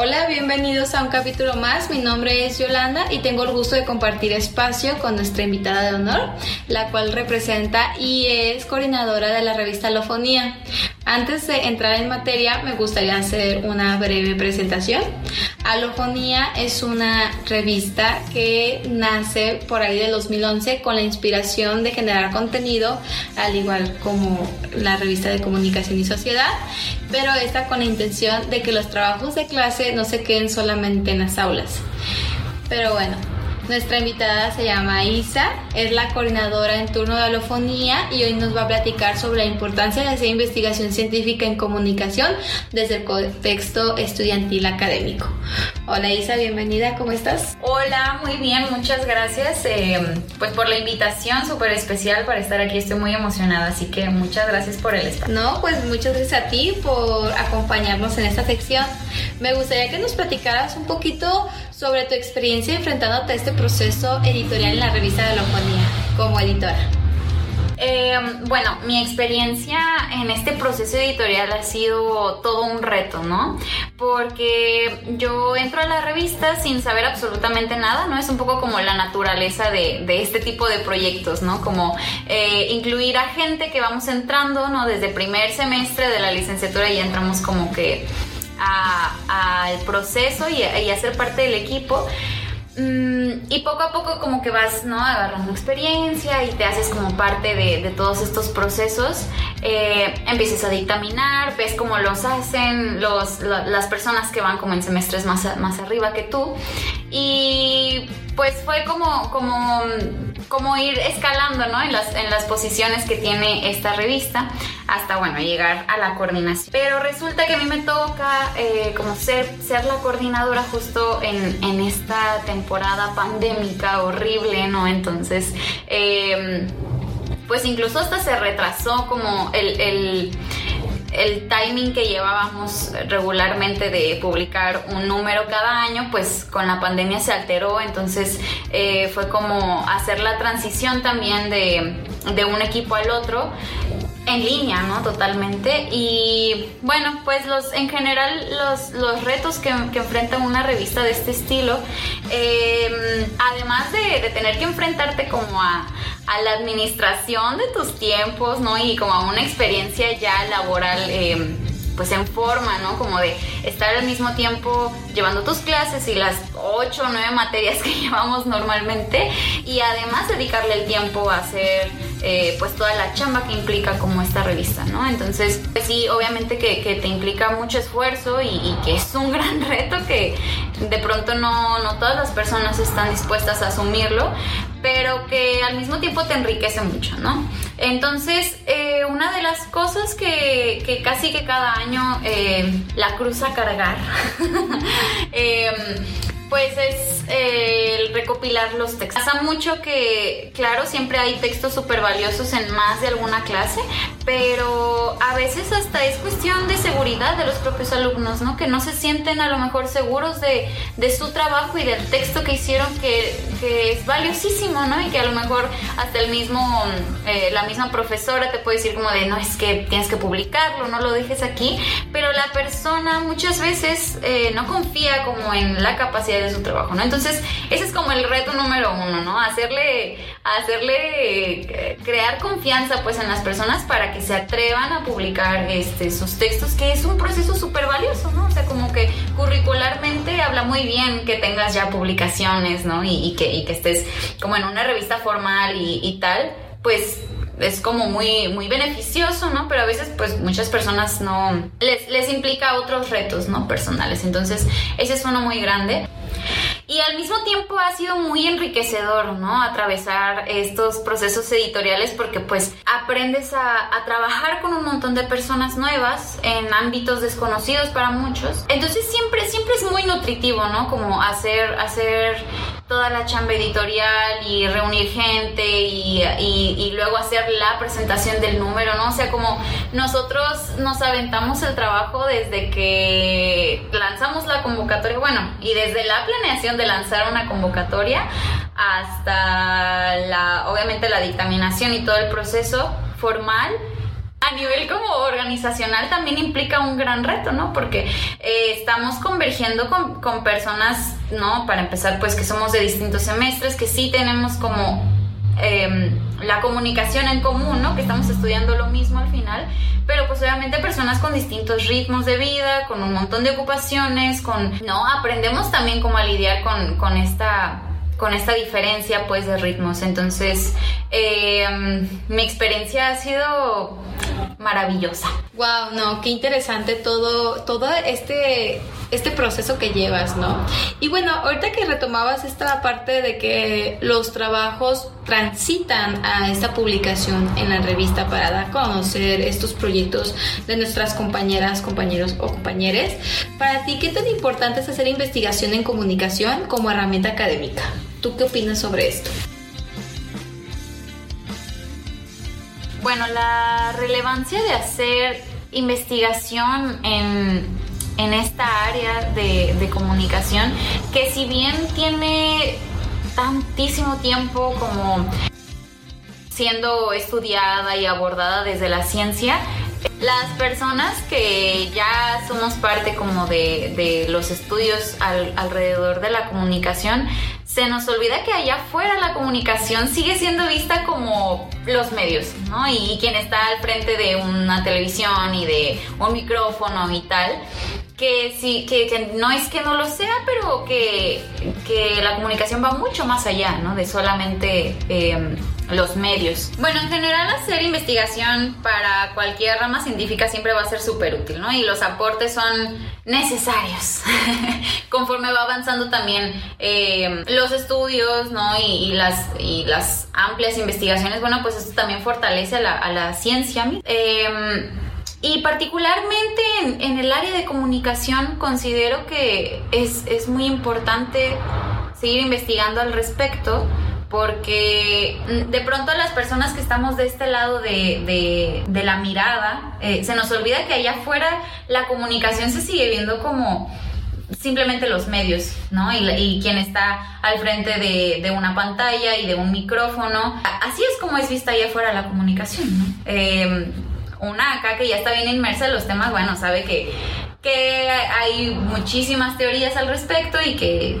Hola, bienvenidos a un capítulo más. Mi nombre es Yolanda y tengo el gusto de compartir espacio con nuestra invitada de honor, la cual representa y es coordinadora de la revista Lofonía. Antes de entrar en materia, me gustaría hacer una breve presentación. Alofonía es una revista que nace por ahí del 2011 con la inspiración de generar contenido, al igual como la revista de comunicación y sociedad, pero esta con la intención de que los trabajos de clase no se queden solamente en las aulas. Pero bueno, nuestra invitada se llama Isa, es la coordinadora en turno de alofonía y hoy nos va a platicar sobre la importancia de hacer investigación científica en comunicación desde el contexto estudiantil académico. Hola Isa, bienvenida, ¿cómo estás? Hola, muy bien, muchas gracias eh, pues por la invitación súper especial para estar aquí, estoy muy emocionada, así que muchas gracias por el espacio. No, pues muchas gracias a ti por acompañarnos en esta sección. Me gustaría que nos platicaras un poquito sobre tu experiencia enfrentándote a este proceso editorial en la revista de Lofonía como editora. Eh, bueno, mi experiencia en este proceso editorial ha sido todo un reto, ¿no? Porque yo entro a la revista sin saber absolutamente nada, ¿no? Es un poco como la naturaleza de, este tipo de proyectos, ¿no? Como eh, incluir a gente que vamos entrando, ¿no? Desde primer semestre de la licenciatura y entramos como que al proceso y, a ser parte del equipo. Mm, y poco a poco como que vas ¿no? agarrando experiencia y te haces como parte de, todos estos procesos. Eh, empiezas a dictaminar, ves cómo los hacen los, las personas que van como en semestres más, más arriba que tú. Y pues fue como, como, como ir escalando ¿no? en, las, en las posiciones que tiene esta revista hasta bueno llegar a la coordinación. Pero resulta que a mí me toca eh, como ser, ser la coordinadora justo en, en, esta temporada pandémica horrible, ¿no? Entonces, eh, pues incluso hasta se retrasó como el el timing que llevábamos regularmente de publicar un número cada año, pues con la pandemia se alteró, entonces eh, fue como hacer la transición también de, de un equipo al otro en línea, ¿no? Totalmente. Y bueno, pues los, en general los, los retos que, que enfrenta una revista de este estilo, em, además de, tener que enfrentarte como a, la administración de tus tiempos, ¿no? Y como a una experiencia ya laboral. Eh, pues en forma, ¿no? Como de estar al mismo tiempo llevando tus clases y las 8 o 9 materias que llevamos normalmente y además dedicarle el tiempo a hacer eh, pues toda la chamba que implica como esta revista, ¿no? Entonces, pues sí, obviamente que, que te implica mucho esfuerzo y, y, que es un gran reto que de pronto no, no todas las personas están dispuestas a asumirlo, pero que al mismo tiempo te enriquece mucho, ¿no? Entonces, eh, una de las cosas que, que, casi que cada año eh, la cruza cargar, eh, pues es eh, el recopilar los textos. Pasa mucho que, claro, siempre hay textos súper valiosos en más de alguna clase, pero a veces hasta es cuestión de seguridad de los propios alumnos, ¿no? Que no se sienten a lo mejor seguros de, su trabajo y del texto que hicieron, que, que, es valiosísimo, ¿no? Y que a lo mejor hasta el mismo, eh, la misma profesora te puede decir como de, no, es que tienes que publicarlo, no lo dejes aquí, pero la persona muchas veces eh, no confía como en la capacidad de su trabajo, ¿no? Entonces, ese es como el reto número uno, ¿no? Hacerle, hacerle eh, crear confianza pues en las personas para que se atrevan a publicar este, sus textos, que es un proceso súper valioso, ¿no? O sea, como que curricularmente habla muy bien que tengas ya publicaciones, ¿no? Y, que, que estés como en una revista formal y, y tal, pues es como muy, muy beneficioso, ¿no? Pero a veces, pues muchas personas no les, les implica otros retos, ¿no? Personales. Entonces, ese es uno muy grande. Y al mismo tiempo ha sido muy enriquecedor, ¿no? Atravesar estos procesos editoriales porque pues aprendes a, trabajar con un montón de personas nuevas en ámbitos desconocidos para muchos. Entonces siempre, siempre es muy nutritivo, ¿no? Como hacer, hacer toda la chamba editorial y reunir gente y, y, luego hacer la presentación del número, ¿no? O sea, como nosotros nos aventamos el trabajo desde que lanzamos la convocatoria, bueno, y desde la planeación de lanzar una convocatoria hasta la, obviamente la dictaminación y todo el proceso formal a nivel como organizacional también implica un gran reto, ¿no? Porque eh, estamos convergiendo con, con, personas, ¿no? Para empezar, pues que somos de distintos semestres, que sí tenemos como em, la comunicación en común, ¿no? Que estamos estudiando lo mismo al final, pero pues obviamente personas con distintos ritmos de vida, con un montón de ocupaciones, con, ¿no? Aprendemos también cómo a lidiar con, con esta con esta diferencia pues de ritmos. Entonces, em, mi experiencia ha sido maravillosa. Wow, no, qué interesante todo, todo este, este proceso que llevas, ¿no? Y bueno, ahorita que retomabas esta parte de que los trabajos transitan a esta publicación en la revista para dar a conocer estos proyectos de nuestras compañeras, compañeros o compañeres, para ti, ¿qué tan importante es hacer investigación en comunicación como herramienta académica? ¿Tú qué opinas sobre esto? Bueno, la relevancia de hacer investigación en, esta área de, comunicación, que si bien tiene tantísimo tiempo como siendo estudiada y abordada desde la ciencia, las personas que ya somos parte como de, los estudios alrededor de la comunicación, se nos olvida que allá afuera la comunicación sigue siendo vista como los medios, ¿no? Y, quien está al frente de una televisión y de un micrófono y tal, que sí, que, no es que no lo sea, pero que, la comunicación va mucho más allá, ¿no? De solamente em, los medios. Bueno, en general hacer investigación para cualquier rama científica siempre va a ser súper útil, ¿no? Y los aportes son necesarios. Conforme va avanzando también em, los estudios, ¿no? Y, las, y las amplias investigaciones, bueno, pues esto también fortalece a la, a la ciencia. Eh, y particularmente en, el área de comunicación considero que es, muy importante seguir investigando al respecto porque mm, de pronto las personas que estamos de este lado de, la mirada, eh, se nos olvida que allá afuera la comunicación se sigue viendo como simplemente los medios, ¿no? Y, quien está al frente de, una pantalla y de un micrófono. Así es como es vista allá afuera la comunicación, ¿no? Eh, una acá que ya está bien inmersa en los temas, bueno, sabe que, que hay muchísimas teorías al respecto y que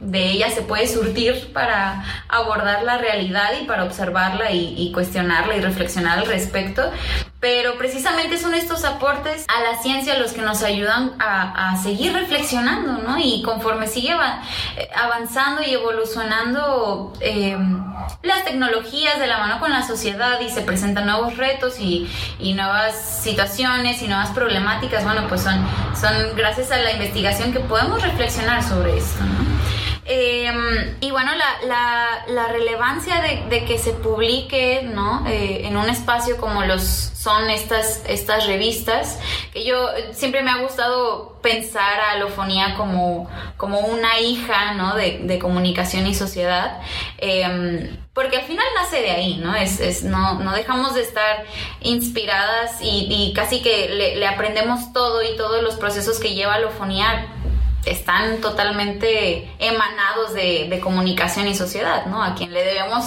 de ella se puede surtir para abordar la realidad y para observarla y, cuestionarla y reflexionar al respecto. Pero precisamente son estos aportes a la ciencia los que nos ayudan a, seguir reflexionando, ¿no? Y conforme sigue eh, avanzando y evolucionando em, las tecnologías de la mano con la sociedad y se presentan nuevos retos y, y, nuevas situaciones y nuevas problemáticas, bueno, pues son, son gracias a la investigación que podemos reflexionar sobre esto, ¿no? Em, y bueno, la, relevancia de, que se publique ¿no? Eh, en un espacio como los son estas, estas revistas, que yo siempre me ha gustado pensar a Alofonía como, como una hija ¿no? de, comunicación y sociedad. Em, porque al final nace de ahí, ¿no? Es, no, no dejamos de estar inspiradas y, casi que le, le, aprendemos todo y todos los procesos que lleva Alofonía están totalmente emanados de, comunicación y sociedad, ¿no? A quien le debemos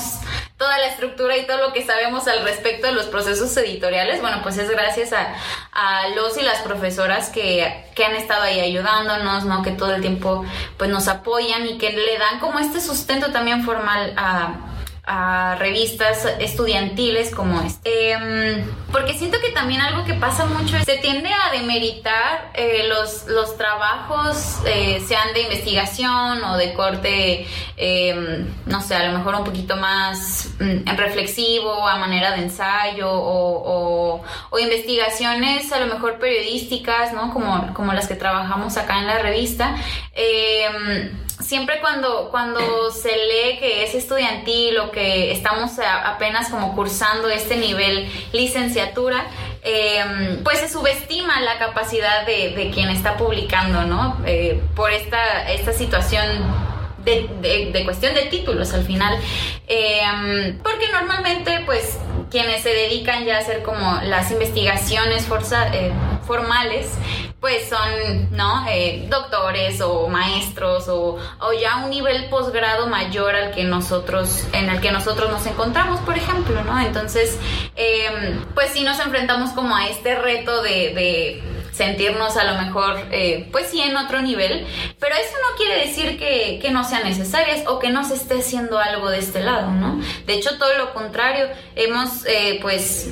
toda la estructura y todo lo que sabemos al respecto de los procesos editoriales, bueno, pues es gracias a, los y las profesoras que, que, han estado ahí ayudándonos, ¿no? Que todo el tiempo pues nos apoyan y que le dan como este sustento también formal a a revistas estudiantiles como este. Em, porque siento que también algo que pasa mucho es se tiende a demeritar eh, los, los trabajos, eh, sean de investigación o de corte, em, no sé, a lo mejor un poquito más mm, reflexivo, a manera de ensayo o, o, investigaciones a lo mejor periodísticas, ¿no? Como, como las que trabajamos acá en la revista. Eh, siempre cuando, cuando se lee que es estudiantil o que estamos apenas como cursando este nivel licenciatura, em, pues se subestima la capacidad de, quien está publicando, ¿no? Eh, por esta, esta situación de, cuestión de títulos al final. Em, porque normalmente, pues, quienes se dedican ya a hacer como las investigaciones eh, formales, pues son, ¿no? Eh, doctores o maestros o, o, ya un nivel posgrado mayor al que nosotros, en el que nosotros nos encontramos, por ejemplo, ¿no? Entonces, em, pues sí nos enfrentamos como a este reto de sentirnos a lo mejor, eh, pues sí, en otro nivel, pero eso no quiere decir que, que, no sean necesarias o que no se esté haciendo algo de este lado, ¿no? De hecho, todo lo contrario, hemos eh, pues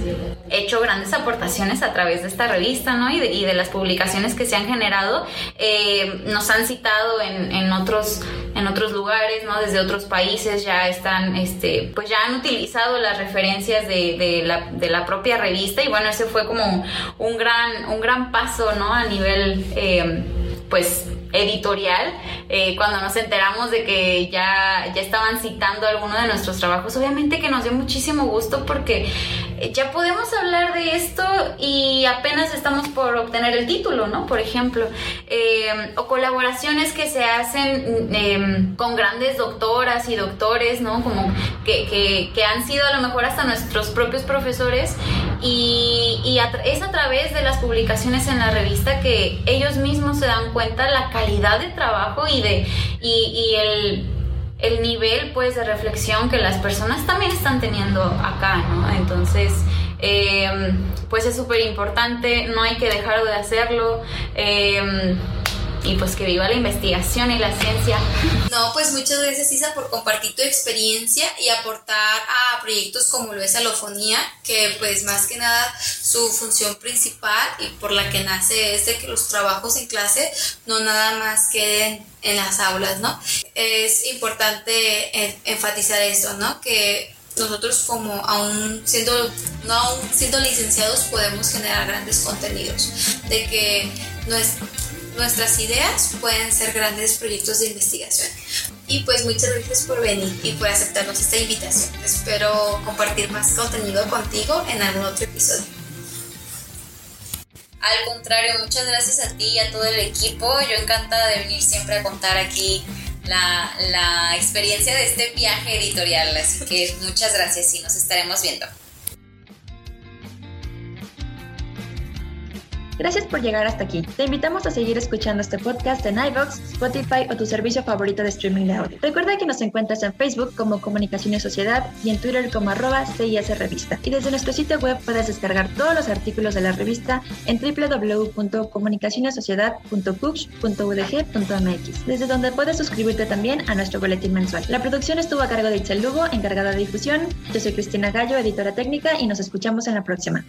hecho grandes aportaciones a través de esta revista, ¿no? Y de, y de las publicaciones que se han generado, eh, nos han citado en, en, otros en otros lugares, ¿no? Desde otros países ya están, este, pues ya han utilizado las referencias de, de, la, de la propia revista y bueno, ese fue como un gran, un gran paso ¿no? A nivel, eh, pues, editorial, eh, cuando nos enteramos de que ya, ya estaban citando alguno de nuestros trabajos, obviamente que nos dio muchísimo gusto porque ya podemos hablar de esto y apenas estamos por obtener el título, ¿no? Por ejemplo, eh, o colaboraciones que se hacen em, con grandes doctoras y doctores, ¿no? Como que, que, han sido a lo mejor hasta nuestros propios profesores y, y es a través de las publicaciones en la revista que ellos mismos se dan cuenta la calidad de trabajo y de y, y el el nivel pues de reflexión que las personas también están teniendo acá, ¿no? Entonces, em, pues es súper importante, no hay que dejar de hacerlo. Em, y pues que viva la investigación y la ciencia. No, pues muchas gracias Isa por compartir tu experiencia y aportar a proyectos como lo es Alofonía, que pues más que nada su función principal y por la que nace es de que los trabajos en clase no nada más queden en las aulas, ¿no? Es importante enfatizar esto, ¿no? Que nosotros como aún siendo no aún siendo licenciados podemos generar grandes contenidos de que nuestras ideas pueden ser grandes proyectos de investigación. Y pues muchas gracias por venir y por aceptarnos esta invitación. Espero compartir más contenido contigo en algún otro episodio. Al contrario, muchas gracias a ti y a todo el equipo. Yo encantada de venir siempre a contar aquí la, la experiencia de este viaje editorial. Así que muchas gracias y nos estaremos viendo. Gracias por llegar hasta aquí. Te invitamos a seguir escuchando este podcast en iVoox, Spotify o tu servicio favorito de streaming de audio. Recuerda que nos encuentras en Facebook como Comunicaciones Sociedad y en Twitter como arroba CIS Revista. Y desde nuestro sitio web puedes descargar todos los artículos de la revista en www.comunicacionessociedad.cux.udg.mx, desde donde puedes suscribirte también a nuestro boletín mensual. La producción estuvo a cargo de Itzel Lugo, encargada de difusión. Yo soy Cristina Gallo, editora técnica, y nos escuchamos en la próxima.